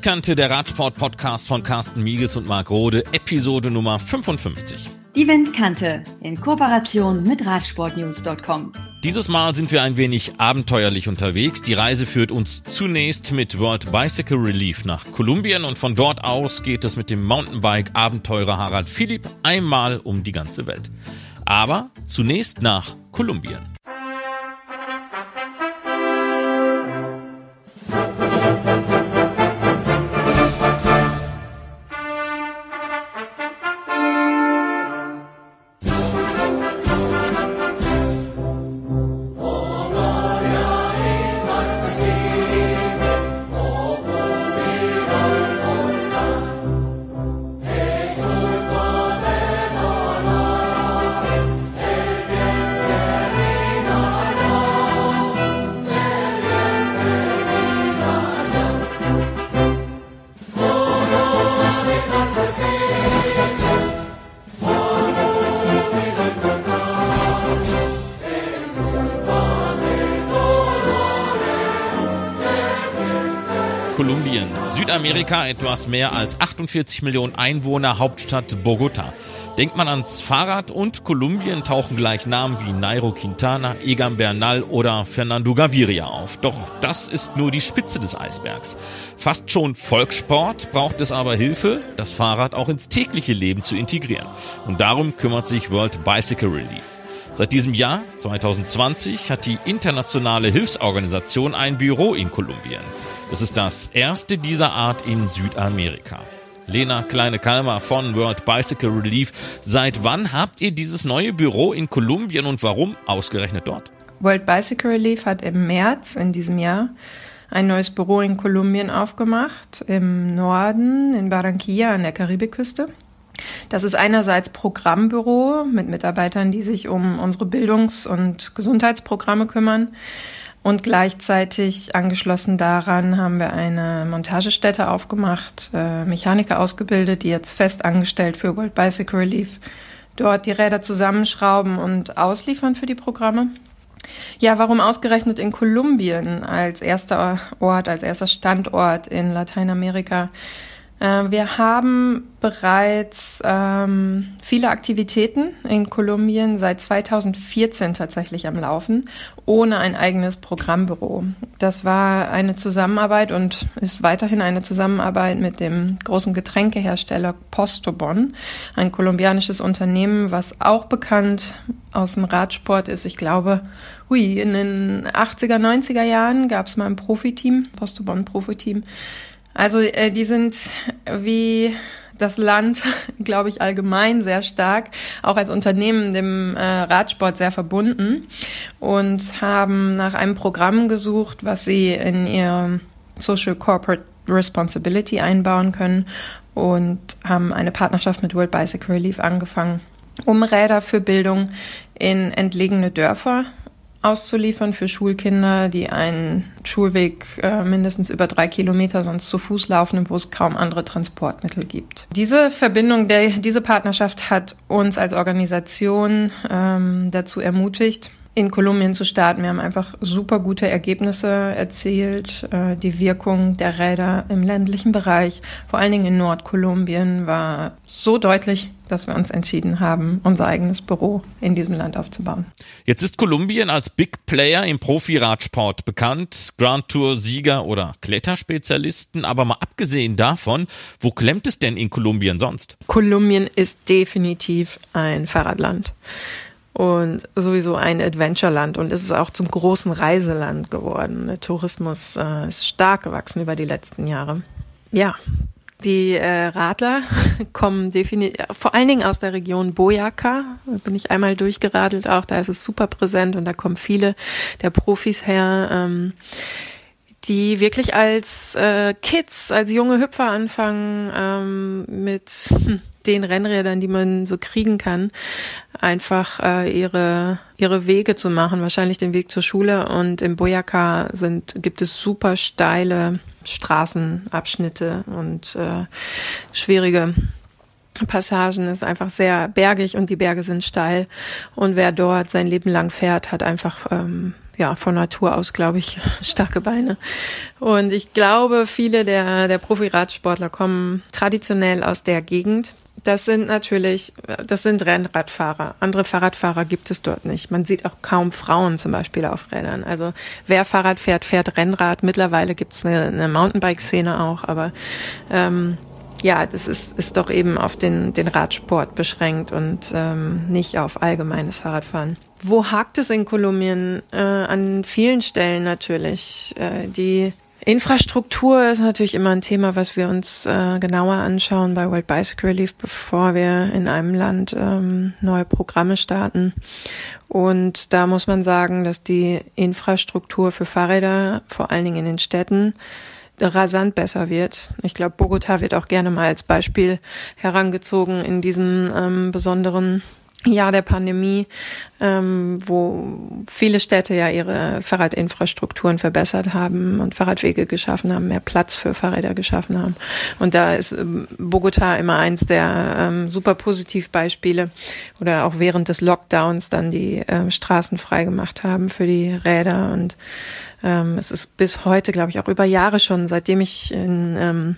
Windkante, der Radsport-Podcast von Carsten Miegels und Marc Rode, Episode Nummer 55. Die Windkante in Kooperation mit Radsportnews.com. Dieses Mal sind wir ein wenig abenteuerlich unterwegs. Die Reise führt uns zunächst mit World Bicycle Relief nach Kolumbien und von dort aus geht es mit dem Mountainbike-Abenteurer Harald Philipp einmal um die ganze Welt. Aber zunächst nach Kolumbien. Südamerika, etwas mehr als 48 Millionen Einwohner, Hauptstadt Bogota. Denkt man ans Fahrrad und Kolumbien tauchen gleich Namen wie Nairo Quintana, Egan Bernal oder Fernando Gaviria auf. Doch das ist nur die Spitze des Eisbergs. Fast schon Volkssport braucht es aber Hilfe, das Fahrrad auch ins tägliche Leben zu integrieren. Und darum kümmert sich World Bicycle Relief. Seit diesem Jahr, 2020, hat die internationale Hilfsorganisation ein Büro in Kolumbien. Es ist das erste dieser Art in Südamerika. Lena Kleine-Kalmer von World Bicycle Relief. Seit wann habt ihr dieses neue Büro in Kolumbien und warum ausgerechnet dort? World Bicycle Relief hat im März in diesem Jahr ein neues Büro in Kolumbien aufgemacht, im Norden, in Barranquilla an der Karibikküste. Das ist einerseits Programmbüro mit Mitarbeitern, die sich um unsere Bildungs- und Gesundheitsprogramme kümmern. Und gleichzeitig angeschlossen daran haben wir eine Montagestätte aufgemacht, äh, Mechaniker ausgebildet, die jetzt fest angestellt für World Bicycle Relief dort die Räder zusammenschrauben und ausliefern für die Programme. Ja, warum ausgerechnet in Kolumbien als erster Ort, als erster Standort in Lateinamerika? Äh, wir haben bereits ähm, viele Aktivitäten in Kolumbien seit 2014 tatsächlich am Laufen, ohne ein eigenes Programmbüro. Das war eine Zusammenarbeit und ist weiterhin eine Zusammenarbeit mit dem großen Getränkehersteller Postobon, ein kolumbianisches Unternehmen, was auch bekannt aus dem Radsport ist. Ich glaube, hui, in den 80er, 90er Jahren gab es mal ein Profiteam, Postobon Profiteam also äh, die sind wie das Land, glaube ich, allgemein sehr stark, auch als Unternehmen dem äh, Radsport sehr verbunden und haben nach einem Programm gesucht, was sie in ihr Social Corporate Responsibility einbauen können und haben eine Partnerschaft mit World Bicycle Relief angefangen, um Räder für Bildung in entlegene Dörfer auszuliefern für Schulkinder, die einen Schulweg äh, mindestens über drei Kilometer sonst zu Fuß laufen und wo es kaum andere Transportmittel gibt. Diese Verbindung, der, diese Partnerschaft hat uns als Organisation ähm, dazu ermutigt, in Kolumbien zu starten. Wir haben einfach super gute Ergebnisse erzielt. Äh, die Wirkung der Räder im ländlichen Bereich, vor allen Dingen in Nordkolumbien, war so deutlich, dass wir uns entschieden haben, unser eigenes Büro in diesem Land aufzubauen. Jetzt ist Kolumbien als Big Player im Profi-Radsport bekannt, Grand Tour-Sieger oder Kletterspezialisten. Aber mal abgesehen davon, wo klemmt es denn in Kolumbien sonst? Kolumbien ist definitiv ein Fahrradland und sowieso ein Adventureland und es ist auch zum großen Reiseland geworden. Der Tourismus äh, ist stark gewachsen über die letzten Jahre. Ja, die äh, Radler kommen definitiv, vor allen Dingen aus der Region Boyaca. Da bin ich einmal durchgeradelt auch, da ist es super präsent und da kommen viele der Profis her. Ähm, die wirklich als äh, Kids, als junge Hüpfer anfangen ähm, mit hm, den Rennrädern, die man so kriegen kann, einfach äh, ihre ihre Wege zu machen, wahrscheinlich den Weg zur Schule. Und im Boyaka sind gibt es super steile Straßenabschnitte und äh, schwierige Passagen ist einfach sehr bergig und die Berge sind steil. Und wer dort sein Leben lang fährt, hat einfach ähm, ja von Natur aus, glaube ich, starke Beine. Und ich glaube, viele der, der Profi-Radsportler kommen traditionell aus der Gegend. Das sind natürlich, das sind Rennradfahrer. Andere Fahrradfahrer gibt es dort nicht. Man sieht auch kaum Frauen zum Beispiel auf Rädern. Also wer Fahrrad fährt, fährt Rennrad. Mittlerweile gibt es eine, eine Mountainbike-Szene auch, aber ähm, ja, das ist, ist doch eben auf den, den Radsport beschränkt und ähm, nicht auf allgemeines Fahrradfahren. Wo hakt es in Kolumbien? Äh, an vielen Stellen natürlich. Äh, die Infrastruktur ist natürlich immer ein Thema, was wir uns äh, genauer anschauen bei World Bicycle Relief, bevor wir in einem Land ähm, neue Programme starten. Und da muss man sagen, dass die Infrastruktur für Fahrräder, vor allen Dingen in den Städten, rasant besser wird. Ich glaube, Bogota wird auch gerne mal als Beispiel herangezogen in diesem ähm, besonderen Jahr der Pandemie, ähm, wo viele Städte ja ihre Fahrradinfrastrukturen verbessert haben und Fahrradwege geschaffen haben, mehr Platz für Fahrräder geschaffen haben. Und da ist ähm, Bogota immer eins der ähm, super Positivbeispiele oder auch während des Lockdowns dann die ähm, Straßen freigemacht haben für die Räder und ähm, es ist bis heute, glaube ich, auch über Jahre schon, seitdem ich in, ähm,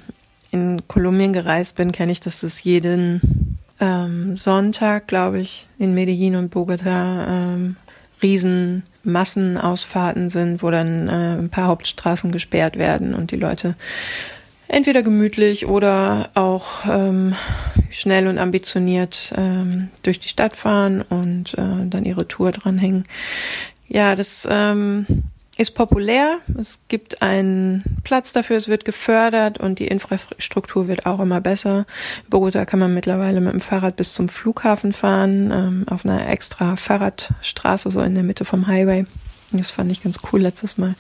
in Kolumbien gereist bin, kenne ich, dass es jeden ähm, Sonntag, glaube ich, in Medellin und Bogota ähm, riesen Massenausfahrten sind, wo dann äh, ein paar Hauptstraßen gesperrt werden und die Leute entweder gemütlich oder auch ähm, schnell und ambitioniert ähm, durch die Stadt fahren und äh, dann ihre Tour dranhängen. Ja, das ähm, ist populär. Es gibt einen Platz dafür, es wird gefördert und die Infrastruktur wird auch immer besser. Bogota kann man mittlerweile mit dem Fahrrad bis zum Flughafen fahren, ähm, auf einer extra Fahrradstraße, so in der Mitte vom Highway. Das fand ich ganz cool letztes Mal.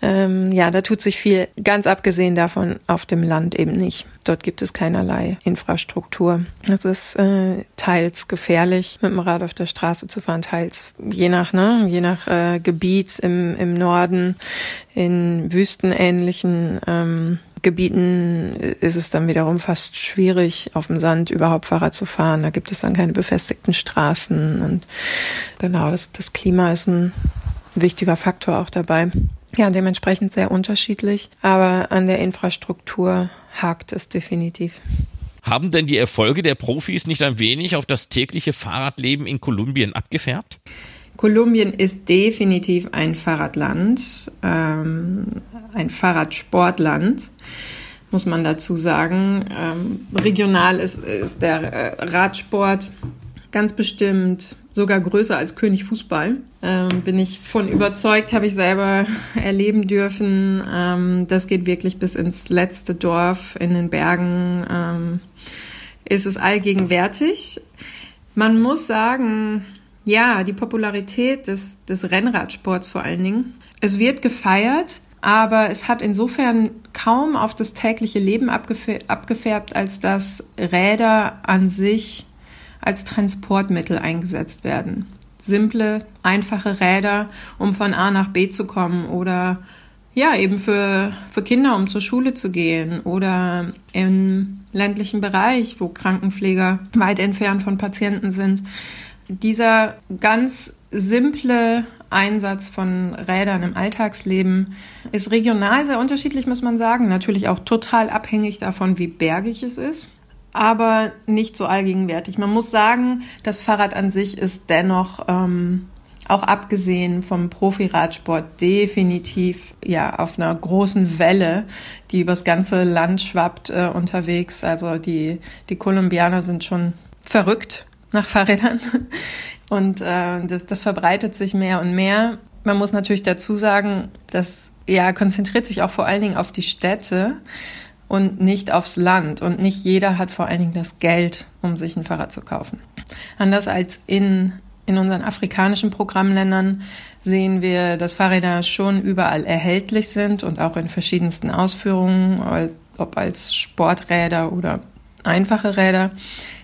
Ähm, ja, da tut sich viel, ganz abgesehen davon auf dem Land eben nicht. Dort gibt es keinerlei Infrastruktur. Es ist äh, teils gefährlich, mit dem Rad auf der Straße zu fahren, teils je nach, ne, je nach äh, Gebiet im, im Norden, in wüstenähnlichen ähm, Gebieten ist es dann wiederum fast schwierig, auf dem Sand überhaupt Fahrrad zu fahren. Da gibt es dann keine befestigten Straßen und genau, das, das Klima ist ein wichtiger Faktor auch dabei. Ja, dementsprechend sehr unterschiedlich, aber an der Infrastruktur hakt es definitiv. Haben denn die Erfolge der Profis nicht ein wenig auf das tägliche Fahrradleben in Kolumbien abgefärbt? Kolumbien ist definitiv ein Fahrradland, ähm, ein Fahrradsportland, muss man dazu sagen. Ähm, regional ist, ist der äh, Radsport ganz bestimmt sogar größer als König Fußball. Ähm, bin ich von überzeugt, habe ich selber erleben dürfen. Ähm, das geht wirklich bis ins letzte Dorf in den Bergen. Ähm, ist es allgegenwärtig. Man muss sagen, ja, die Popularität des, des Rennradsports vor allen Dingen. Es wird gefeiert, aber es hat insofern kaum auf das tägliche Leben abgefärbt, als dass Räder an sich als Transportmittel eingesetzt werden. Simple, einfache Räder, um von A nach B zu kommen oder ja, eben für, für Kinder, um zur Schule zu gehen oder im ländlichen Bereich, wo Krankenpfleger weit entfernt von Patienten sind. Dieser ganz simple Einsatz von Rädern im Alltagsleben ist regional sehr unterschiedlich, muss man sagen. Natürlich auch total abhängig davon, wie bergig es ist aber nicht so allgegenwärtig. Man muss sagen, das Fahrrad an sich ist dennoch ähm, auch abgesehen vom Profi-Radsport definitiv ja auf einer großen Welle, die übers ganze Land schwappt äh, unterwegs. Also die die Kolumbianer sind schon verrückt nach Fahrrädern und äh, das, das verbreitet sich mehr und mehr. Man muss natürlich dazu sagen, das ja konzentriert sich auch vor allen Dingen auf die Städte und nicht aufs Land. Und nicht jeder hat vor allen Dingen das Geld, um sich ein Fahrrad zu kaufen. Anders als in, in unseren afrikanischen Programmländern sehen wir, dass Fahrräder schon überall erhältlich sind und auch in verschiedensten Ausführungen, ob als Sporträder oder einfache Räder.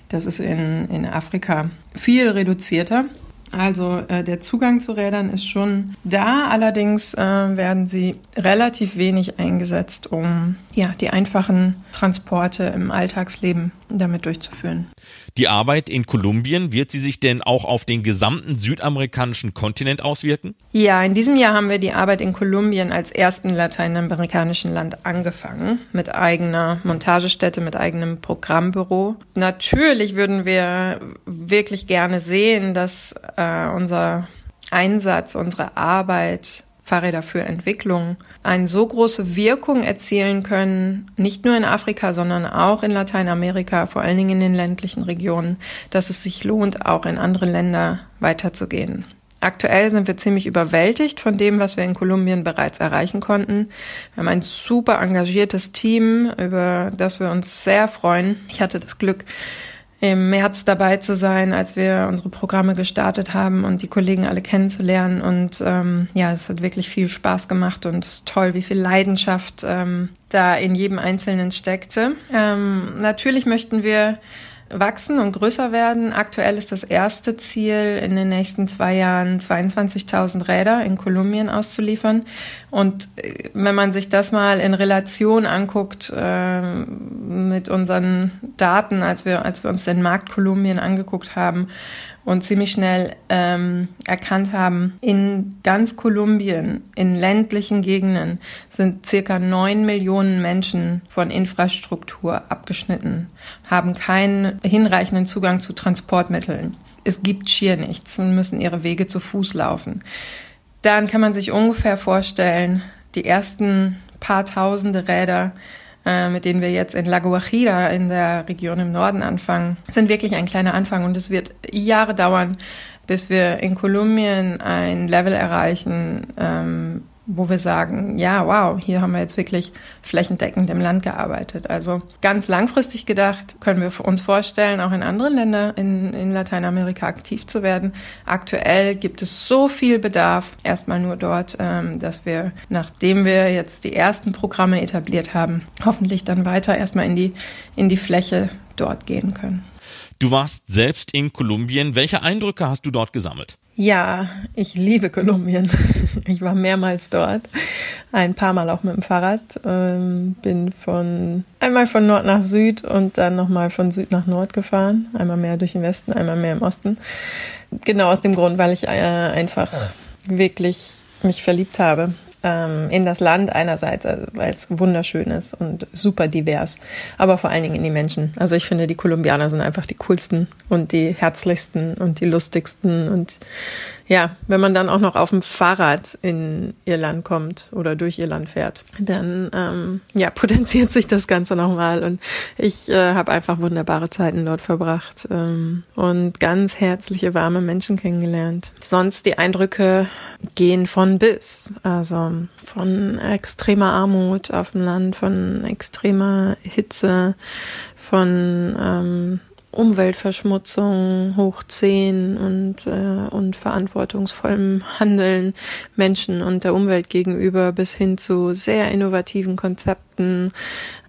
Das ist in, in Afrika viel reduzierter. Also äh, der Zugang zu Rädern ist schon da, allerdings äh, werden sie relativ wenig eingesetzt, um ja die einfachen Transporte im Alltagsleben damit durchzuführen. Die Arbeit in Kolumbien, wird sie sich denn auch auf den gesamten südamerikanischen Kontinent auswirken? Ja, in diesem Jahr haben wir die Arbeit in Kolumbien als ersten lateinamerikanischen Land angefangen, mit eigener Montagestätte, mit eigenem Programmbüro. Natürlich würden wir wirklich gerne sehen, dass äh, unser Einsatz, unsere Arbeit Fahrräder für Entwicklung eine so große Wirkung erzielen können, nicht nur in Afrika, sondern auch in Lateinamerika, vor allen Dingen in den ländlichen Regionen, dass es sich lohnt, auch in andere Länder weiterzugehen. Aktuell sind wir ziemlich überwältigt von dem, was wir in Kolumbien bereits erreichen konnten. Wir haben ein super engagiertes Team, über das wir uns sehr freuen. Ich hatte das Glück, im März dabei zu sein, als wir unsere Programme gestartet haben und die Kollegen alle kennenzulernen. Und ähm, ja, es hat wirklich viel Spaß gemacht und toll, wie viel Leidenschaft ähm, da in jedem Einzelnen steckte. Ähm, natürlich möchten wir wachsen und größer werden. Aktuell ist das erste Ziel, in den nächsten zwei Jahren 22.000 Räder in Kolumbien auszuliefern. Und äh, wenn man sich das mal in Relation anguckt äh, mit unseren Daten, als wir, als wir uns den Markt Kolumbien angeguckt haben und ziemlich schnell ähm, erkannt haben, in ganz Kolumbien, in ländlichen Gegenden, sind circa neun Millionen Menschen von Infrastruktur abgeschnitten, haben keinen hinreichenden Zugang zu Transportmitteln. Es gibt schier nichts und müssen ihre Wege zu Fuß laufen. Dann kann man sich ungefähr vorstellen, die ersten paar tausende Räder äh, mit denen wir jetzt in La Guajira in der Region im Norden anfangen, sind wirklich ein kleiner Anfang und es wird Jahre dauern, bis wir in Kolumbien ein Level erreichen, ähm, wo wir sagen, ja, wow, hier haben wir jetzt wirklich flächendeckend im Land gearbeitet. Also ganz langfristig gedacht können wir uns vorstellen, auch in anderen Ländern in, in Lateinamerika aktiv zu werden. Aktuell gibt es so viel Bedarf, erstmal nur dort, ähm, dass wir, nachdem wir jetzt die ersten Programme etabliert haben, hoffentlich dann weiter erstmal in die, in die Fläche dort gehen können. Du warst selbst in Kolumbien. Welche Eindrücke hast du dort gesammelt? Ja, ich liebe Kolumbien. Ich war mehrmals dort, ein paar Mal auch mit dem Fahrrad. Ähm, bin von einmal von Nord nach Süd und dann nochmal von Süd nach Nord gefahren. Einmal mehr durch den Westen, einmal mehr im Osten. Genau aus dem Grund, weil ich äh, einfach wirklich mich verliebt habe ähm, in das Land einerseits, also, weil es wunderschön ist und super divers, aber vor allen Dingen in die Menschen. Also ich finde, die Kolumbianer sind einfach die coolsten und die herzlichsten und die lustigsten und ja, wenn man dann auch noch auf dem Fahrrad in ihr Land kommt oder durch ihr Land fährt, dann ähm, ja potenziert sich das Ganze nochmal und ich äh, habe einfach wunderbare Zeiten dort verbracht ähm, und ganz herzliche warme Menschen kennengelernt. Sonst die Eindrücke gehen von bis, also von extremer Armut auf dem Land, von extremer Hitze, von ähm, Umweltverschmutzung hoch zehn und, äh, und verantwortungsvollem Handeln Menschen und der Umwelt gegenüber bis hin zu sehr innovativen Konzepten,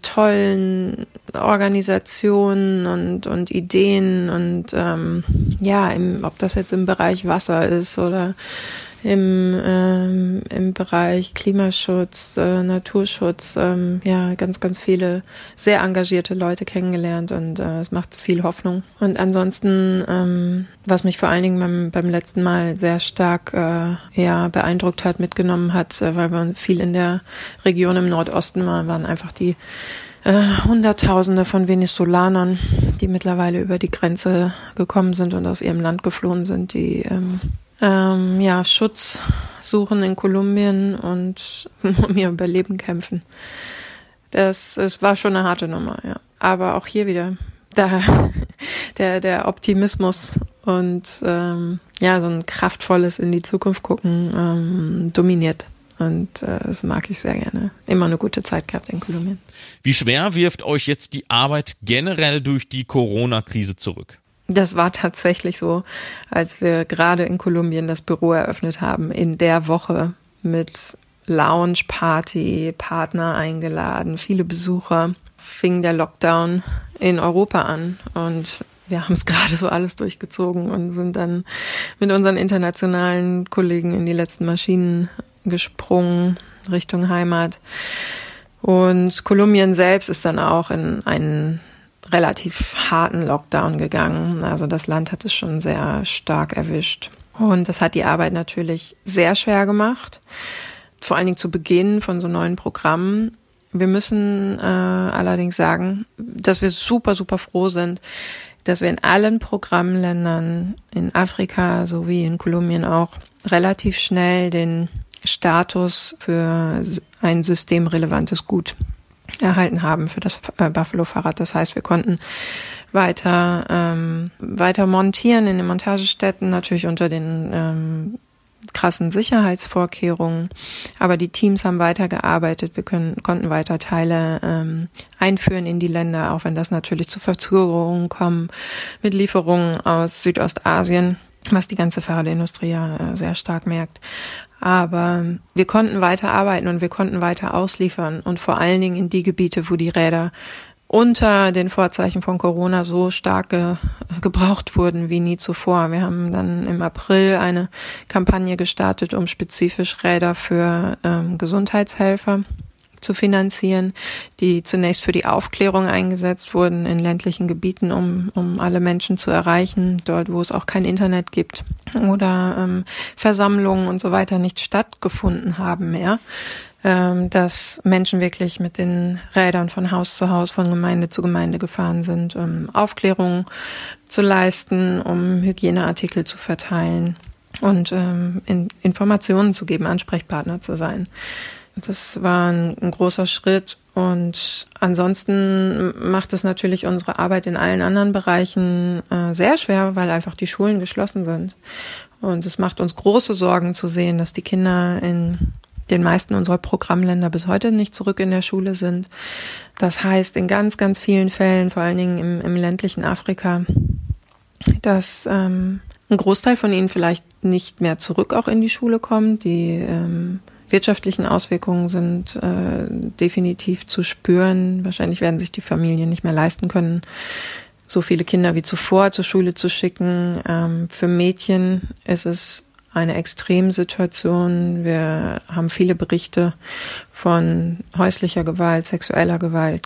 tollen Organisationen und, und Ideen und ähm, ja, im, ob das jetzt im Bereich Wasser ist oder im, ähm, im Bereich Klimaschutz, äh, Naturschutz, ähm, ja, ganz, ganz viele sehr engagierte Leute kennengelernt und äh, es macht viel Hoffnung. Und ansonsten, ähm, was mich vor allen Dingen beim, beim letzten Mal sehr stark äh, ja, beeindruckt hat, mitgenommen hat, äh, weil wir viel in der Region im Nordosten waren, waren einfach die äh, Hunderttausende von Venezolanern, die mittlerweile über die Grenze gekommen sind und aus ihrem Land geflohen sind, die ähm, ähm, ja, Schutz suchen in Kolumbien und um ihr Überleben kämpfen. Das, es war schon eine harte Nummer, ja. Aber auch hier wieder da, der, der Optimismus und ähm, ja, so ein kraftvolles in die Zukunft gucken ähm, dominiert. Und äh, das mag ich sehr gerne. Immer eine gute Zeit gehabt in Kolumbien. Wie schwer wirft euch jetzt die Arbeit generell durch die Corona-Krise zurück? Das war tatsächlich so, als wir gerade in Kolumbien das Büro eröffnet haben, in der Woche mit Lounge Party, Partner eingeladen, viele Besucher, fing der Lockdown in Europa an und wir haben es gerade so alles durchgezogen und sind dann mit unseren internationalen Kollegen in die letzten Maschinen gesprungen Richtung Heimat. Und Kolumbien selbst ist dann auch in einen relativ harten Lockdown gegangen. Also das Land hat es schon sehr stark erwischt. Und das hat die Arbeit natürlich sehr schwer gemacht. Vor allen Dingen zu Beginn von so neuen Programmen. Wir müssen äh, allerdings sagen, dass wir super, super froh sind, dass wir in allen Programmländern in Afrika sowie in Kolumbien auch relativ schnell den Status für ein systemrelevantes Gut erhalten haben für das äh, Buffalo-Fahrrad. Das heißt, wir konnten weiter ähm, weiter montieren in den Montagestätten, natürlich unter den ähm, krassen Sicherheitsvorkehrungen. Aber die Teams haben weitergearbeitet. Wir können, konnten weiter Teile ähm, einführen in die Länder, auch wenn das natürlich zu Verzögerungen kommen mit Lieferungen aus Südostasien, was die ganze Fahrradindustrie ja äh, sehr stark merkt. Aber wir konnten weiter arbeiten und wir konnten weiter ausliefern und vor allen Dingen in die Gebiete, wo die Räder unter den Vorzeichen von Corona so stark ge gebraucht wurden wie nie zuvor. Wir haben dann im April eine Kampagne gestartet, um spezifisch Räder für ähm, Gesundheitshelfer zu finanzieren, die zunächst für die Aufklärung eingesetzt wurden in ländlichen Gebieten, um, um alle Menschen zu erreichen, dort wo es auch kein Internet gibt oder ähm, Versammlungen und so weiter nicht stattgefunden haben mehr ähm, dass Menschen wirklich mit den Rädern von Haus zu Haus, von Gemeinde zu Gemeinde gefahren sind, um Aufklärung zu leisten, um Hygieneartikel zu verteilen und ähm, in Informationen zu geben, Ansprechpartner zu sein. Das war ein, ein großer Schritt und ansonsten macht es natürlich unsere Arbeit in allen anderen Bereichen äh, sehr schwer, weil einfach die Schulen geschlossen sind. Und es macht uns große Sorgen zu sehen, dass die Kinder in den meisten unserer Programmländer bis heute nicht zurück in der Schule sind. Das heißt, in ganz, ganz vielen Fällen, vor allen Dingen im, im ländlichen Afrika, dass ähm, ein Großteil von ihnen vielleicht nicht mehr zurück auch in die Schule kommt. Die ähm, wirtschaftlichen Auswirkungen sind äh, definitiv zu spüren. Wahrscheinlich werden sich die Familien nicht mehr leisten können, so viele Kinder wie zuvor zur Schule zu schicken. Ähm, für Mädchen ist es eine Extremsituation. Wir haben viele Berichte von häuslicher Gewalt, sexueller Gewalt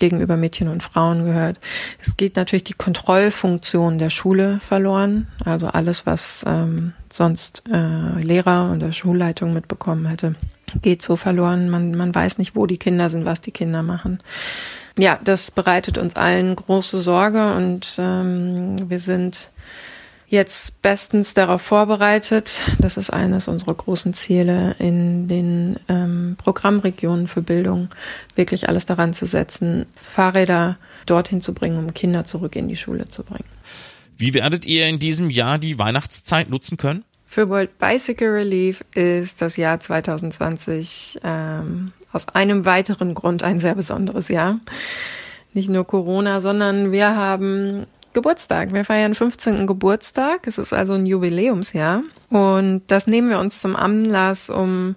gegenüber Mädchen und Frauen gehört. Es geht natürlich die Kontrollfunktion der Schule verloren, also alles, was ähm, sonst äh, Lehrer und der Schulleitung mitbekommen hätte, geht so verloren. Man, man weiß nicht, wo die Kinder sind, was die Kinder machen. Ja, das bereitet uns allen große Sorge und ähm, wir sind jetzt bestens darauf vorbereitet. Das ist eines unserer großen Ziele in den ähm, Programmregionen für Bildung, wirklich alles daran zu setzen, Fahrräder dorthin zu bringen, um Kinder zurück in die Schule zu bringen. Wie werdet ihr in diesem Jahr die Weihnachtszeit nutzen können? Für World Bicycle Relief ist das Jahr 2020 ähm, aus einem weiteren Grund ein sehr besonderes Jahr. Nicht nur Corona, sondern wir haben Geburtstag. Wir feiern 15. Geburtstag. Es ist also ein Jubiläumsjahr. Und das nehmen wir uns zum Anlass, um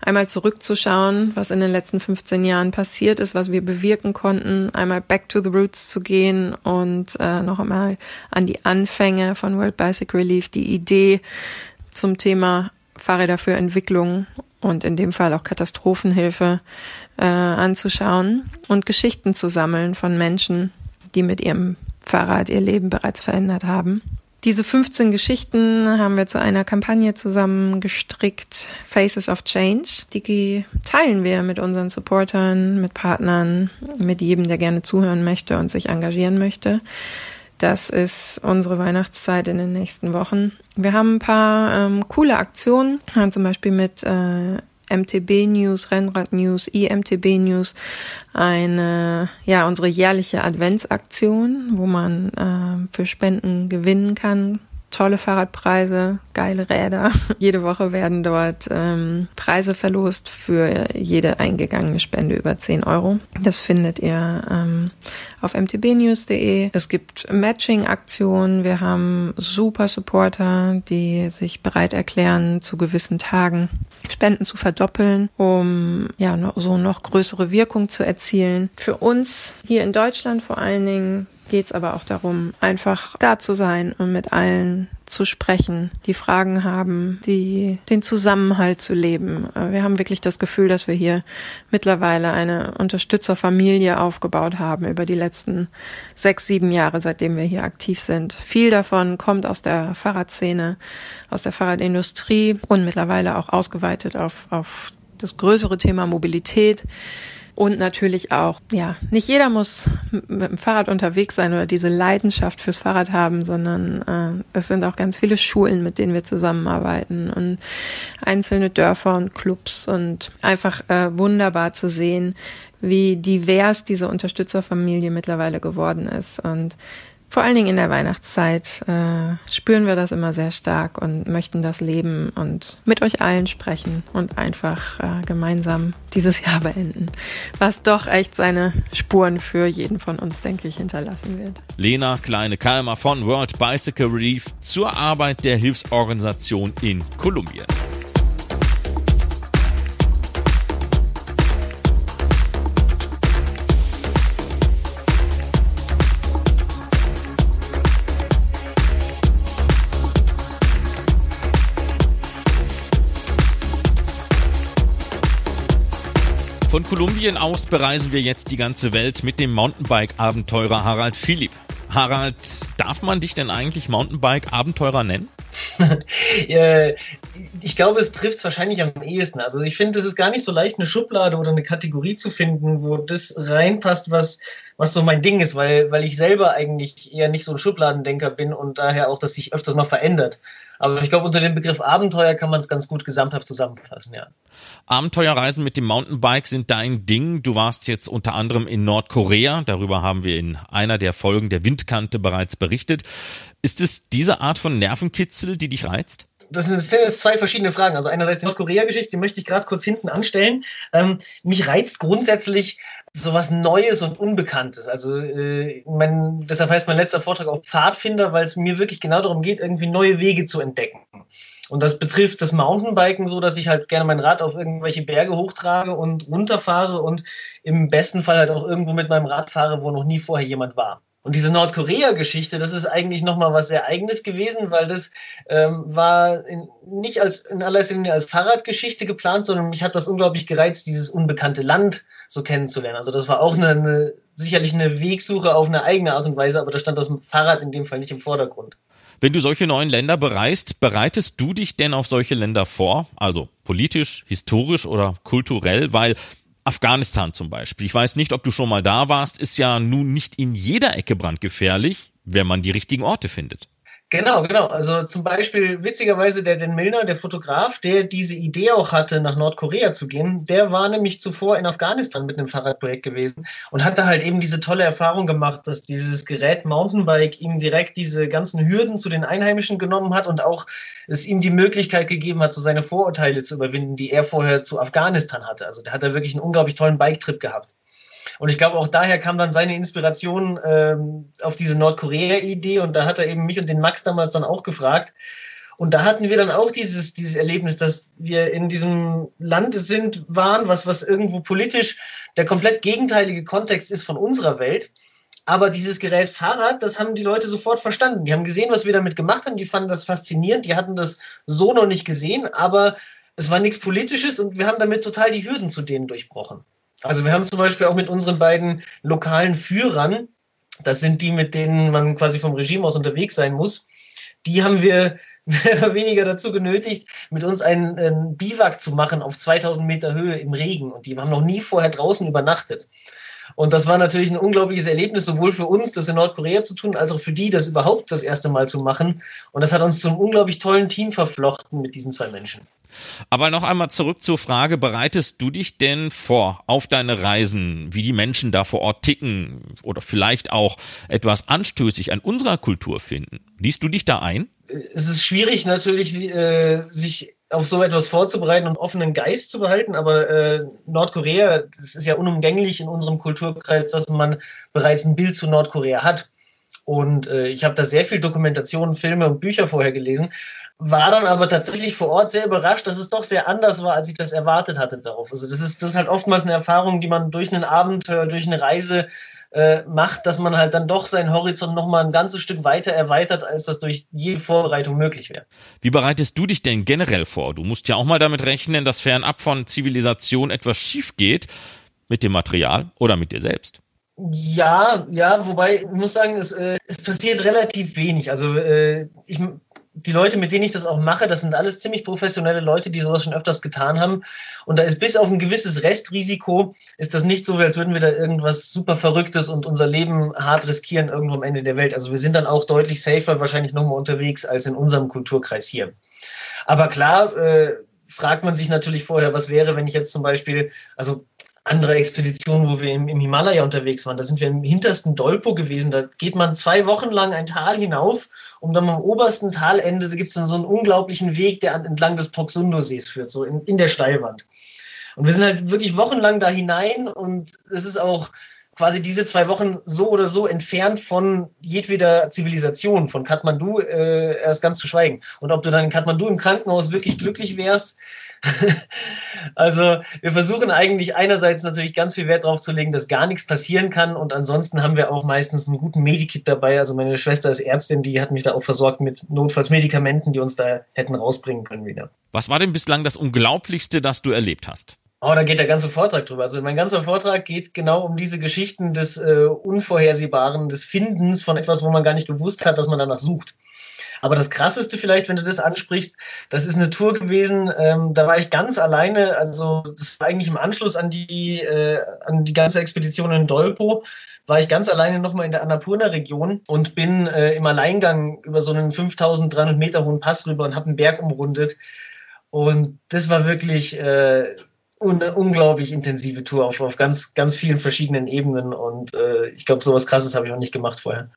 einmal zurückzuschauen, was in den letzten 15 Jahren passiert ist, was wir bewirken konnten, einmal back to the roots zu gehen und äh, noch einmal an die Anfänge von World Bicycle Relief, die Idee zum Thema Fahrräder für Entwicklung und in dem Fall auch Katastrophenhilfe äh, anzuschauen und Geschichten zu sammeln von Menschen, die mit ihrem Fahrrad ihr Leben bereits verändert haben. Diese 15 Geschichten haben wir zu einer Kampagne zusammen gestrickt, Faces of Change. Die teilen wir mit unseren Supportern, mit Partnern, mit jedem, der gerne zuhören möchte und sich engagieren möchte. Das ist unsere Weihnachtszeit in den nächsten Wochen. Wir haben ein paar ähm, coole Aktionen, zum Beispiel mit äh, MTB News, Rennrad News, IMTB News eine, ja, unsere jährliche Adventsaktion, wo man äh, für Spenden gewinnen kann, tolle Fahrradpreise, geile Räder. Jede Woche werden dort ähm, Preise verlost für jede eingegangene Spende über 10 Euro. Das findet ihr ähm, auf mtbnews.de. Es gibt Matching-Aktionen. Wir haben super Supporter, die sich bereit erklären, zu gewissen Tagen Spenden zu verdoppeln, um ja so noch größere Wirkung zu erzielen. Für uns hier in Deutschland vor allen Dingen geht es aber auch darum, einfach da zu sein und mit allen zu sprechen, die Fragen haben, die den Zusammenhalt zu leben. Äh, wir haben wirklich das Gefühl, dass wir hier mittlerweile eine Unterstützerfamilie aufgebaut haben über die letzten sechs, sieben Jahre, seitdem wir hier aktiv sind. Viel davon kommt aus der Fahrradszene, aus der Fahrradindustrie und mittlerweile auch ausgeweitet auf, auf das größere Thema Mobilität. Und natürlich auch, ja, nicht jeder muss mit dem Fahrrad unterwegs sein oder diese Leidenschaft fürs Fahrrad haben, sondern äh, es sind auch ganz viele Schulen, mit denen wir zusammenarbeiten und einzelne Dörfer und Clubs und einfach äh, wunderbar zu sehen, wie divers diese Unterstützerfamilie mittlerweile geworden ist. Und vor allen Dingen in der Weihnachtszeit äh, spüren wir das immer sehr stark und möchten das leben und mit euch allen sprechen und einfach äh, gemeinsam dieses Jahr beenden, was doch echt seine Spuren für jeden von uns, denke ich, hinterlassen wird. Lena Kleine-Kalmer von World Bicycle Relief zur Arbeit der Hilfsorganisation in Kolumbien. Von Kolumbien aus bereisen wir jetzt die ganze Welt mit dem Mountainbike-Abenteurer Harald Philipp. Harald, darf man dich denn eigentlich Mountainbike-Abenteurer nennen? ich glaube, es trifft es wahrscheinlich am ehesten. Also ich finde, es ist gar nicht so leicht, eine Schublade oder eine Kategorie zu finden, wo das reinpasst, was, was so mein Ding ist, weil, weil ich selber eigentlich eher nicht so ein Schubladendenker bin und daher auch, dass sich öfters mal verändert. Aber ich glaube, unter dem Begriff Abenteuer kann man es ganz gut gesamthaft zusammenfassen, ja. Abenteuerreisen mit dem Mountainbike sind dein Ding. Du warst jetzt unter anderem in Nordkorea. Darüber haben wir in einer der Folgen der Windkante bereits berichtet. Ist es diese Art von Nervenkitzel, die dich reizt? das sind jetzt zwei verschiedene Fragen. Also einerseits die Nordkorea-Geschichte, die möchte ich gerade kurz hinten anstellen. Ähm, mich reizt grundsätzlich sowas Neues und Unbekanntes. Also äh, mein, deshalb heißt mein letzter Vortrag auch Pfadfinder, weil es mir wirklich genau darum geht, irgendwie neue Wege zu entdecken. Und das betrifft das Mountainbiken so, dass ich halt gerne mein Rad auf irgendwelche Berge hochtrage und runterfahre und im besten Fall halt auch irgendwo mit meinem Rad fahre, wo noch nie vorher jemand war. Und diese Nordkorea-Geschichte, das ist eigentlich nochmal was sehr Eigenes gewesen, weil das ähm, war in, nicht als, in allererster Linie als Fahrradgeschichte geplant, sondern mich hat das unglaublich gereizt, dieses unbekannte Land so kennenzulernen. Also das war auch eine, eine sicherlich eine Wegsuche auf eine eigene Art und Weise, aber da stand das Fahrrad in dem Fall nicht im Vordergrund. Wenn du solche neuen Länder bereist, bereitest du dich denn auf solche Länder vor? Also politisch, historisch oder kulturell? Weil Afghanistan zum Beispiel. Ich weiß nicht, ob du schon mal da warst, ist ja nun nicht in jeder Ecke brandgefährlich, wenn man die richtigen Orte findet. Genau, genau. Also zum Beispiel witzigerweise der Den Milner, der Fotograf, der diese Idee auch hatte, nach Nordkorea zu gehen, der war nämlich zuvor in Afghanistan mit einem Fahrradprojekt gewesen und hatte halt eben diese tolle Erfahrung gemacht, dass dieses Gerät Mountainbike ihm direkt diese ganzen Hürden zu den Einheimischen genommen hat und auch es ihm die Möglichkeit gegeben hat, so seine Vorurteile zu überwinden, die er vorher zu Afghanistan hatte. Also der hat da wirklich einen unglaublich tollen Bike-Trip gehabt. Und ich glaube, auch daher kam dann seine Inspiration ähm, auf diese Nordkorea-Idee. Und da hat er eben mich und den Max damals dann auch gefragt. Und da hatten wir dann auch dieses, dieses Erlebnis, dass wir in diesem Land sind, waren, was, was irgendwo politisch der komplett gegenteilige Kontext ist von unserer Welt. Aber dieses Gerät Fahrrad, das haben die Leute sofort verstanden. Die haben gesehen, was wir damit gemacht haben. Die fanden das faszinierend. Die hatten das so noch nicht gesehen, aber es war nichts Politisches und wir haben damit total die Hürden zu denen durchbrochen. Also wir haben zum Beispiel auch mit unseren beiden lokalen Führern, das sind die, mit denen man quasi vom Regime aus unterwegs sein muss, die haben wir mehr oder weniger dazu genötigt, mit uns einen, einen Biwak zu machen auf 2000 Meter Höhe im Regen. Und die haben noch nie vorher draußen übernachtet. Und das war natürlich ein unglaubliches Erlebnis, sowohl für uns, das in Nordkorea zu tun, als auch für die, das überhaupt das erste Mal zu machen. Und das hat uns zum unglaublich tollen Team verflochten mit diesen zwei Menschen. Aber noch einmal zurück zur Frage, bereitest du dich denn vor auf deine Reisen, wie die Menschen da vor Ort ticken oder vielleicht auch etwas anstößig an unserer Kultur finden? Liest du dich da ein? Es ist schwierig natürlich, äh, sich auf so etwas vorzubereiten und offenen Geist zu behalten, aber äh, Nordkorea, das ist ja unumgänglich in unserem Kulturkreis, dass man bereits ein Bild zu Nordkorea hat. Und äh, ich habe da sehr viel Dokumentation, Filme und Bücher vorher gelesen war dann aber tatsächlich vor Ort sehr überrascht, dass es doch sehr anders war, als ich das erwartet hatte darauf. Also das ist, das ist halt oftmals eine Erfahrung, die man durch einen Abenteuer, durch eine Reise äh, macht, dass man halt dann doch seinen Horizont nochmal ein ganzes Stück weiter erweitert, als das durch jede Vorbereitung möglich wäre. Wie bereitest du dich denn generell vor? Du musst ja auch mal damit rechnen, dass fernab von Zivilisation etwas schief geht mit dem Material oder mit dir selbst. Ja, ja, wobei ich muss sagen, es, äh, es passiert relativ wenig. Also äh, ich die Leute, mit denen ich das auch mache, das sind alles ziemlich professionelle Leute, die sowas schon öfters getan haben. Und da ist bis auf ein gewisses Restrisiko, ist das nicht so, als würden wir da irgendwas super Verrücktes und unser Leben hart riskieren irgendwo am Ende der Welt. Also wir sind dann auch deutlich safer wahrscheinlich nochmal unterwegs als in unserem Kulturkreis hier. Aber klar, äh, fragt man sich natürlich vorher, was wäre, wenn ich jetzt zum Beispiel, also andere Expeditionen, wo wir im, im, Himalaya unterwegs waren. Da sind wir im hintersten Dolpo gewesen. Da geht man zwei Wochen lang ein Tal hinauf, um dann am obersten Talende, da gibt es dann so einen unglaublichen Weg, der an, entlang des Poxundo-Sees führt, so in, in der Steilwand. Und wir sind halt wirklich wochenlang da hinein und es ist auch quasi diese zwei Wochen so oder so entfernt von jedweder Zivilisation, von Kathmandu äh, erst ganz zu schweigen. Und ob du dann in Kathmandu im Krankenhaus wirklich glücklich wärst, also wir versuchen eigentlich einerseits natürlich ganz viel Wert darauf zu legen, dass gar nichts passieren kann und ansonsten haben wir auch meistens einen guten Medikit dabei. Also meine Schwester ist Ärztin, die hat mich da auch versorgt mit Notfallsmedikamenten, die uns da hätten rausbringen können wieder. Was war denn bislang das Unglaublichste, das du erlebt hast? Oh, da geht der ganze Vortrag drüber. Also mein ganzer Vortrag geht genau um diese Geschichten des äh, Unvorhersehbaren, des Findens von etwas, wo man gar nicht gewusst hat, dass man danach sucht. Aber das Krasseste vielleicht, wenn du das ansprichst, das ist eine Tour gewesen, ähm, da war ich ganz alleine, also das war eigentlich im Anschluss an die, äh, an die ganze Expedition in Dolpo, war ich ganz alleine nochmal in der Annapurna-Region und bin äh, im Alleingang über so einen 5300 Meter hohen Pass rüber und habe einen Berg umrundet. Und das war wirklich äh, eine unglaublich intensive Tour auf, auf ganz, ganz vielen verschiedenen Ebenen. Und äh, ich glaube, sowas Krasses habe ich noch nicht gemacht vorher.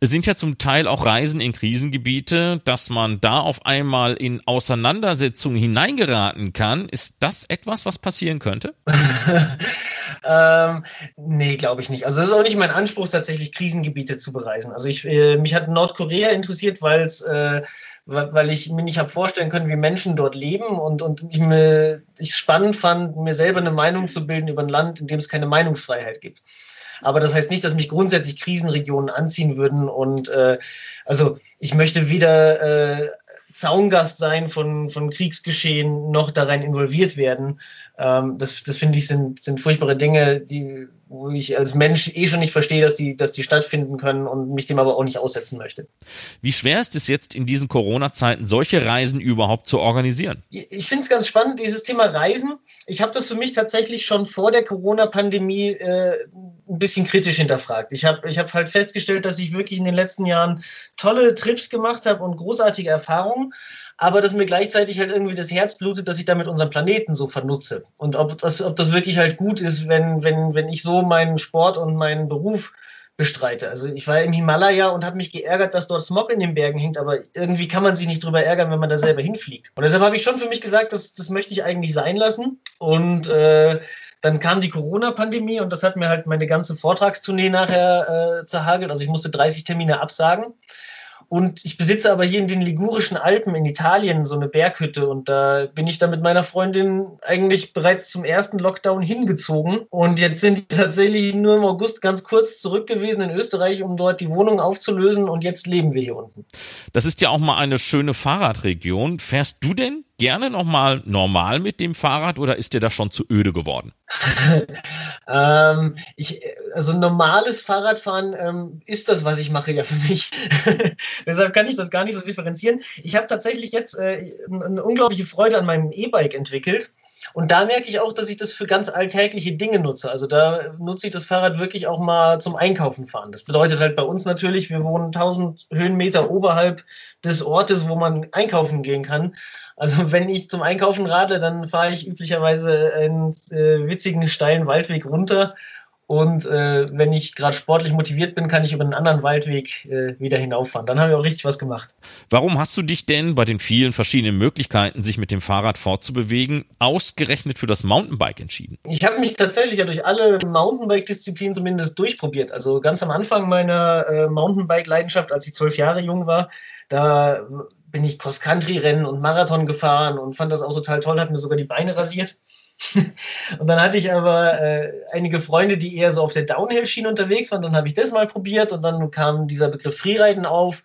Es sind ja zum Teil auch Reisen in Krisengebiete, dass man da auf einmal in Auseinandersetzungen hineingeraten kann. Ist das etwas, was passieren könnte? ähm, nee, glaube ich nicht. Also das ist auch nicht mein Anspruch, tatsächlich Krisengebiete zu bereisen. Also ich, äh, mich hat Nordkorea interessiert, weil es äh, weil ich mir nicht habe vorstellen können, wie Menschen dort leben und, und ich ich spannend fand, mir selber eine Meinung zu bilden über ein Land, in dem es keine Meinungsfreiheit gibt. Aber das heißt nicht, dass mich grundsätzlich Krisenregionen anziehen würden. Und äh, also ich möchte weder äh, Zaungast sein von, von Kriegsgeschehen noch darin involviert werden. Ähm, das das finde ich sind, sind furchtbare Dinge, die, wo ich als Mensch eh schon nicht verstehe, dass die, dass die stattfinden können und mich dem aber auch nicht aussetzen möchte. Wie schwer ist es jetzt in diesen Corona-Zeiten, solche Reisen überhaupt zu organisieren? Ich finde es ganz spannend, dieses Thema Reisen. Ich habe das für mich tatsächlich schon vor der Corona-Pandemie äh, ein bisschen kritisch hinterfragt. Ich habe ich hab halt festgestellt, dass ich wirklich in den letzten Jahren tolle Trips gemacht habe und großartige Erfahrungen aber dass mir gleichzeitig halt irgendwie das Herz blutet, dass ich damit unseren Planeten so vernutze. Und ob das, ob das wirklich halt gut ist, wenn, wenn, wenn ich so meinen Sport und meinen Beruf bestreite. Also ich war im Himalaya und habe mich geärgert, dass dort Smog in den Bergen hängt, aber irgendwie kann man sich nicht drüber ärgern, wenn man da selber hinfliegt. Und deshalb habe ich schon für mich gesagt, das, das möchte ich eigentlich sein lassen. Und äh, dann kam die Corona-Pandemie und das hat mir halt meine ganze Vortragstournee nachher äh, zerhagelt. Also ich musste 30 Termine absagen. Und ich besitze aber hier in den Ligurischen Alpen in Italien so eine Berghütte und da bin ich dann mit meiner Freundin eigentlich bereits zum ersten Lockdown hingezogen. Und jetzt sind wir tatsächlich nur im August ganz kurz zurück gewesen in Österreich, um dort die Wohnung aufzulösen und jetzt leben wir hier unten. Das ist ja auch mal eine schöne Fahrradregion. Fährst du denn gerne nochmal normal mit dem Fahrrad oder ist dir das schon zu öde geworden? ähm, ich, also normales Fahrradfahren ähm, ist das, was ich mache ja für mich. Deshalb kann ich das gar nicht so differenzieren. Ich habe tatsächlich jetzt äh, eine unglaubliche Freude an meinem E-Bike entwickelt. Und da merke ich auch, dass ich das für ganz alltägliche Dinge nutze. Also da nutze ich das Fahrrad wirklich auch mal zum Einkaufen fahren. Das bedeutet halt bei uns natürlich, wir wohnen 1000 Höhenmeter oberhalb des Ortes, wo man einkaufen gehen kann. Also wenn ich zum Einkaufen radle, dann fahre ich üblicherweise einen äh, witzigen steilen Waldweg runter und äh, wenn ich gerade sportlich motiviert bin, kann ich über einen anderen Waldweg äh, wieder hinauffahren. Dann habe ich auch richtig was gemacht. Warum hast du dich denn bei den vielen verschiedenen Möglichkeiten, sich mit dem Fahrrad fortzubewegen, ausgerechnet für das Mountainbike entschieden? Ich habe mich tatsächlich ja durch alle Mountainbike-Disziplinen zumindest durchprobiert. Also ganz am Anfang meiner äh, Mountainbike-Leidenschaft, als ich zwölf Jahre jung war, da bin ich Cross-Country-Rennen und Marathon gefahren und fand das auch total toll, hat mir sogar die Beine rasiert. und dann hatte ich aber äh, einige Freunde, die eher so auf der Downhill-Schiene unterwegs waren. Dann habe ich das mal probiert und dann kam dieser Begriff Freeriden auf.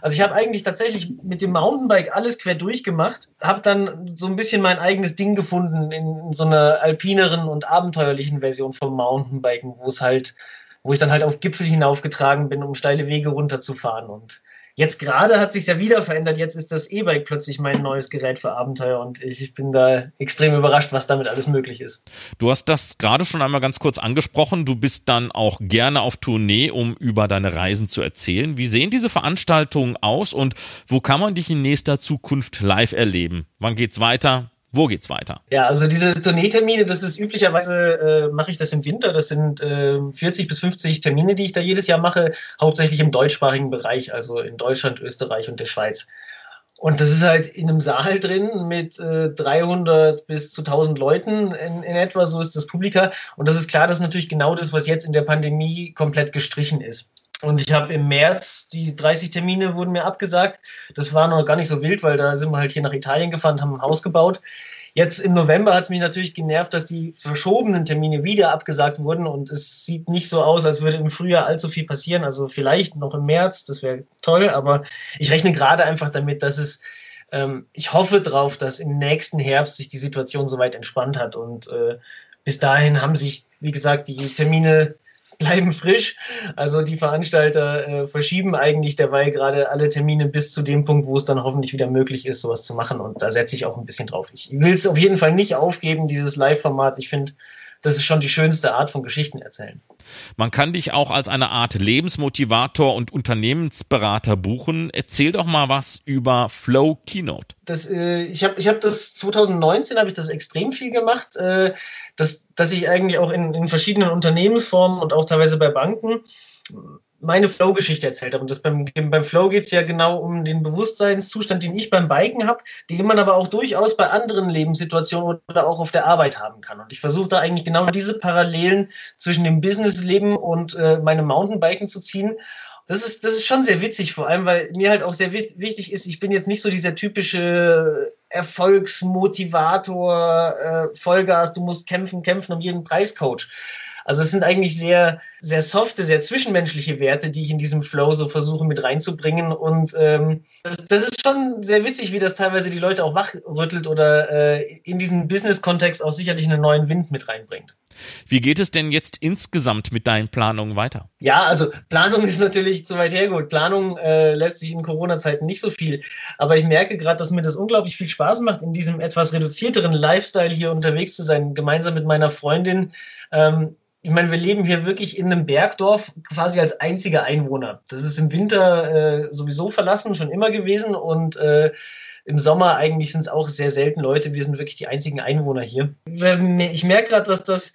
Also ich habe eigentlich tatsächlich mit dem Mountainbike alles quer durchgemacht, habe dann so ein bisschen mein eigenes Ding gefunden in, so einer alpineren und abenteuerlichen Version vom Mountainbiken, wo es halt, wo ich dann halt auf Gipfel hinaufgetragen bin, um steile Wege runterzufahren und Jetzt gerade hat sich ja wieder verändert. Jetzt ist das E-Bike plötzlich mein neues Gerät für Abenteuer und ich bin da extrem überrascht, was damit alles möglich ist. Du hast das gerade schon einmal ganz kurz angesprochen. Du bist dann auch gerne auf Tournee, um über deine Reisen zu erzählen. Wie sehen diese Veranstaltungen aus und wo kann man dich in nächster Zukunft live erleben? Wann geht's weiter? Wo geht's weiter? Ja, also diese Tourneetermine, das ist üblicherweise, äh, mache ich das im Winter. Das sind äh, 40 bis 50 Termine, die ich da jedes Jahr mache, hauptsächlich im deutschsprachigen Bereich, also in Deutschland, Österreich und der Schweiz. Und das ist halt in einem Saal drin mit äh, 300 bis zu 1000 Leuten in, in etwa, so ist das Publika. Und das ist klar, das ist natürlich genau das, was jetzt in der Pandemie komplett gestrichen ist. Und ich habe im März, die 30 Termine wurden mir abgesagt. Das war noch gar nicht so wild, weil da sind wir halt hier nach Italien gefahren, haben ein Haus gebaut. Jetzt im November hat es mich natürlich genervt, dass die verschobenen Termine wieder abgesagt wurden und es sieht nicht so aus, als würde im Frühjahr allzu viel passieren. Also vielleicht noch im März, das wäre toll, aber ich rechne gerade einfach damit, dass es, ähm, ich hoffe drauf, dass im nächsten Herbst sich die Situation soweit entspannt hat und äh, bis dahin haben sich, wie gesagt, die Termine bleiben frisch. Also die Veranstalter äh, verschieben eigentlich derweil gerade alle Termine bis zu dem Punkt, wo es dann hoffentlich wieder möglich ist, sowas zu machen. Und da setze ich auch ein bisschen drauf. Ich will es auf jeden Fall nicht aufgeben, dieses Live-Format. Ich finde, das ist schon die schönste Art von Geschichten erzählen. Man kann dich auch als eine Art Lebensmotivator und Unternehmensberater buchen. Erzähl doch mal was über Flow Keynote. Das, äh, ich habe ich hab das 2019 habe ich das extrem viel gemacht, äh, dass, dass ich eigentlich auch in, in verschiedenen Unternehmensformen und auch teilweise bei Banken meine Flow-Geschichte erzählt habe. Und das beim, beim Flow geht es ja genau um den Bewusstseinszustand, den ich beim Biken habe, den man aber auch durchaus bei anderen Lebenssituationen oder auch auf der Arbeit haben kann. Und ich versuche da eigentlich genau diese Parallelen zwischen dem Businessleben und äh, meinem Mountainbiken zu ziehen. Das ist, das ist schon sehr witzig, vor allem, weil mir halt auch sehr wichtig ist, ich bin jetzt nicht so dieser typische Erfolgsmotivator, äh, Vollgas, du musst kämpfen, kämpfen um jeden Preis Coach also es sind eigentlich sehr, sehr softe, sehr zwischenmenschliche Werte, die ich in diesem Flow so versuche mit reinzubringen. Und ähm, das, das, ist schon sehr witzig, wie das teilweise die Leute auch wachrüttelt oder äh, in diesen Business-Kontext auch sicherlich einen neuen Wind mit reinbringt. Wie geht es denn jetzt insgesamt mit deinen Planungen weiter? Ja, also Planung ist natürlich zu weit hergeholt. Planung äh, lässt sich in Corona-Zeiten nicht so viel. Aber ich merke gerade, dass mir das unglaublich viel Spaß macht, in diesem etwas reduzierteren Lifestyle hier unterwegs zu sein, gemeinsam mit meiner Freundin. Ähm, ich meine, wir leben hier wirklich in einem Bergdorf quasi als einziger Einwohner. Das ist im Winter äh, sowieso verlassen, schon immer gewesen und äh, im Sommer eigentlich sind es auch sehr selten Leute. Wir sind wirklich die einzigen Einwohner hier. Ich merke gerade, dass das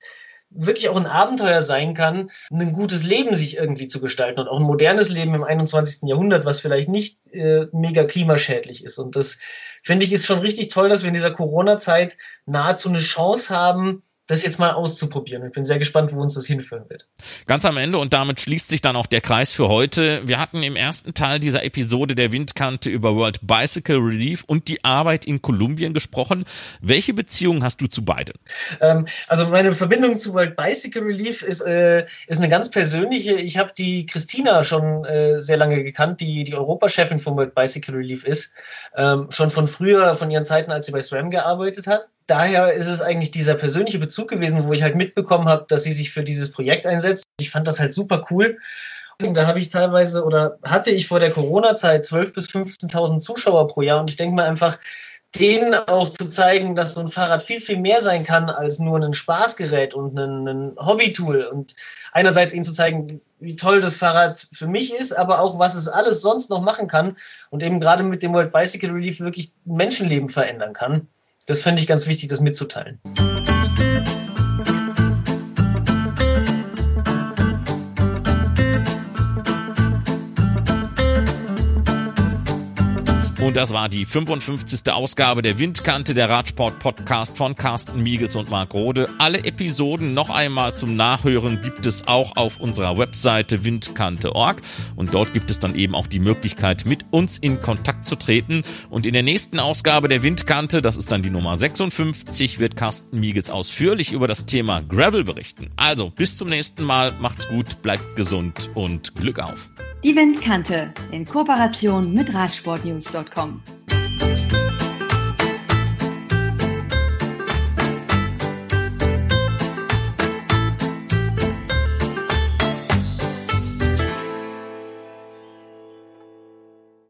wirklich auch ein Abenteuer sein kann, ein gutes Leben sich irgendwie zu gestalten und auch ein modernes Leben im 21. Jahrhundert, was vielleicht nicht äh, mega klimaschädlich ist. Und das finde ich ist schon richtig toll, dass wir in dieser Corona-Zeit nahezu eine Chance haben, das jetzt mal auszuprobieren. Ich bin sehr gespannt, wo uns das hinführen wird. Ganz am Ende und damit schließt sich dann auch der Kreis für heute. Wir hatten im ersten Teil dieser Episode der Windkante über World Bicycle Relief und die Arbeit in Kolumbien gesprochen. Welche Beziehung hast du zu beiden? Ähm, also meine Verbindung zu World Bicycle Relief ist, äh, ist eine ganz persönliche. Ich habe die Christina schon äh, sehr lange gekannt, die die Europachefin von World Bicycle Relief ist. Ähm, schon von früher, von ihren Zeiten, als sie bei SRAM gearbeitet hat daher ist es eigentlich dieser persönliche Bezug gewesen, wo ich halt mitbekommen habe, dass sie sich für dieses Projekt einsetzt. Ich fand das halt super cool. Da habe ich teilweise oder hatte ich vor der Corona-Zeit 12.000 bis 15.000 Zuschauer pro Jahr und ich denke mal einfach, denen auch zu zeigen, dass so ein Fahrrad viel, viel mehr sein kann als nur ein Spaßgerät und ein, ein Hobbytool. Und einerseits ihnen zu zeigen, wie toll das Fahrrad für mich ist, aber auch, was es alles sonst noch machen kann und eben gerade mit dem World Bicycle Relief wirklich Menschenleben verändern kann. Das fände ich ganz wichtig, das mitzuteilen. Und das war die 55. Ausgabe der Windkante, der Radsport-Podcast von Carsten Miegels und Marc Rode. Alle Episoden noch einmal zum Nachhören gibt es auch auf unserer Webseite windkante.org. Und dort gibt es dann eben auch die Möglichkeit, mit uns in Kontakt zu treten. Und in der nächsten Ausgabe der Windkante, das ist dann die Nummer 56, wird Carsten Miegels ausführlich über das Thema Gravel berichten. Also, bis zum nächsten Mal. Macht's gut, bleibt gesund und Glück auf. Die Windkante in Kooperation mit Radsportnews.com.